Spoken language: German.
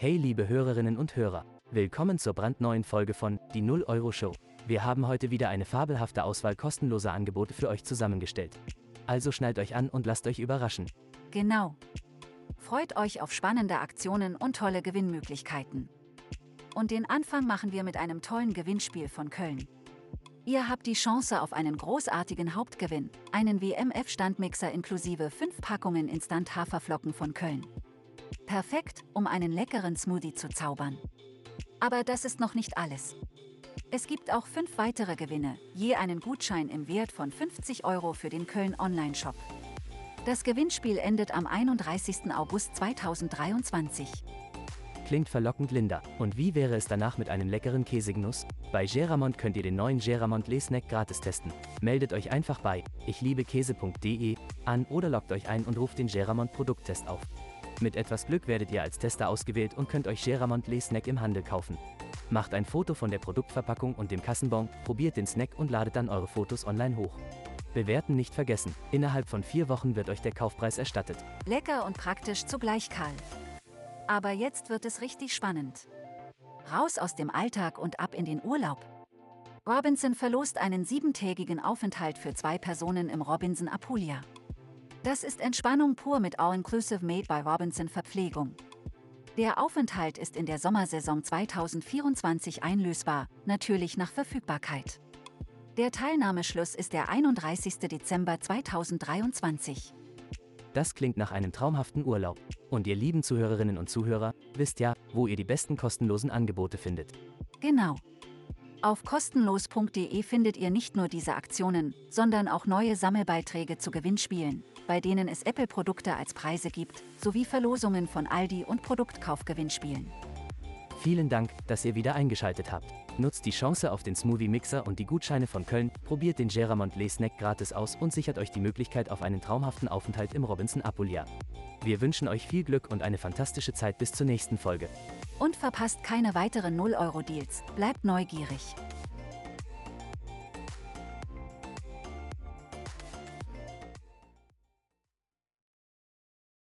Hey liebe Hörerinnen und Hörer, willkommen zur brandneuen Folge von Die 0 Euro Show. Wir haben heute wieder eine fabelhafte Auswahl kostenloser Angebote für euch zusammengestellt. Also schnallt euch an und lasst euch überraschen. Genau. Freut euch auf spannende Aktionen und tolle Gewinnmöglichkeiten. Und den Anfang machen wir mit einem tollen Gewinnspiel von Köln. Ihr habt die Chance auf einen großartigen Hauptgewinn, einen WMF-Standmixer inklusive 5 Packungen Instant-Haferflocken von Köln. Perfekt, um einen leckeren Smoothie zu zaubern. Aber das ist noch nicht alles. Es gibt auch fünf weitere Gewinne, je einen Gutschein im Wert von 50 Euro für den Köln Online-Shop. Das Gewinnspiel endet am 31. August 2023. Klingt verlockend, Linda. Und wie wäre es danach mit einem leckeren Käsegenuss? Bei Geramont könnt ihr den neuen Geramont Les-Snack gratis testen. Meldet euch einfach bei ichliebekese.de an oder loggt euch ein und ruft den Geramont Produkttest auf. Mit etwas Glück werdet ihr als Tester ausgewählt und könnt euch Geramont Les-Snack im Handel kaufen. Macht ein Foto von der Produktverpackung und dem Kassenbon, probiert den Snack und ladet dann eure Fotos online hoch. Bewerten nicht vergessen. Innerhalb von vier Wochen wird euch der Kaufpreis erstattet. Lecker und praktisch zugleich, Karl. Aber jetzt wird es richtig spannend. Raus aus dem Alltag und ab in den Urlaub. Robinson verlost einen siebentägigen Aufenthalt für zwei Personen im Robinson Apulia. Das ist Entspannung pur mit All-Inclusive Made by Robinson Verpflegung. Der Aufenthalt ist in der Sommersaison 2024 einlösbar, natürlich nach Verfügbarkeit. Der Teilnahmeschluss ist der 31. Dezember 2023. Das klingt nach einem traumhaften Urlaub. Und ihr lieben Zuhörerinnen und Zuhörer, wisst ja, wo ihr die besten kostenlosen Angebote findet. Genau. Auf kostenlos.de findet ihr nicht nur diese Aktionen, sondern auch neue Sammelbeiträge zu Gewinnspielen, bei denen es Apple-Produkte als Preise gibt, sowie Verlosungen von Aldi und Produktkaufgewinnspielen. Vielen Dank, dass ihr wieder eingeschaltet habt. Nutzt die Chance auf den Smoothie Mixer und die Gutscheine von Köln, probiert den Geramont Les Snack gratis aus und sichert euch die Möglichkeit auf einen traumhaften Aufenthalt im Robinson Apulia. Wir wünschen euch viel Glück und eine fantastische Zeit bis zur nächsten Folge. Und verpasst keine weiteren 0-Euro-Deals, bleibt neugierig.